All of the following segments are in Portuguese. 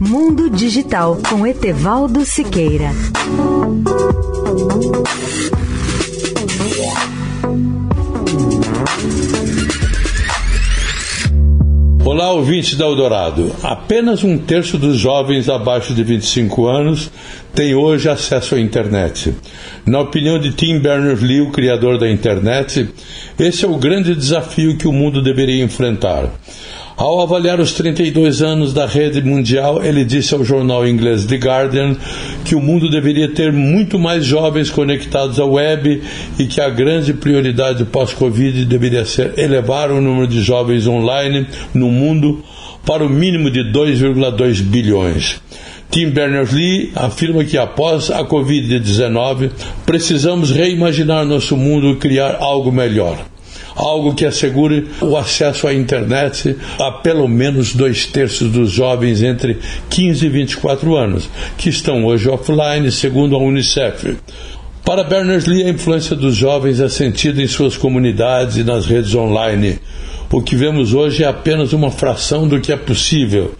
Mundo Digital com Etevaldo Siqueira. Olá, ouvintes da Eldorado. Apenas um terço dos jovens abaixo de 25 anos tem hoje acesso à internet. Na opinião de Tim Berners-Lee, o criador da internet, esse é o grande desafio que o mundo deveria enfrentar. Ao avaliar os 32 anos da rede mundial, ele disse ao jornal inglês The Guardian que o mundo deveria ter muito mais jovens conectados à web e que a grande prioridade pós-Covid deveria ser elevar o número de jovens online no mundo para o mínimo de 2,2 bilhões. Tim Berners-Lee afirma que após a Covid-19 precisamos reimaginar nosso mundo e criar algo melhor algo que assegure o acesso à internet a pelo menos dois terços dos jovens entre 15 e 24 anos, que estão hoje offline, segundo a Unicef. Para Berners-Lee, a influência dos jovens é sentida em suas comunidades e nas redes online. O que vemos hoje é apenas uma fração do que é possível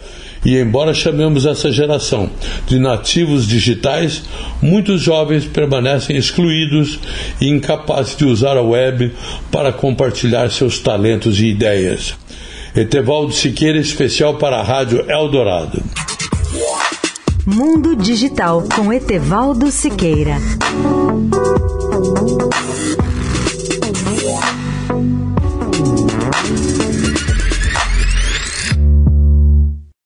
e embora chamemos essa geração de nativos digitais, muitos jovens permanecem excluídos e incapazes de usar a web para compartilhar seus talentos e ideias. Etevaldo Siqueira, especial para a Rádio Eldorado. Mundo Digital com Etevaldo Siqueira.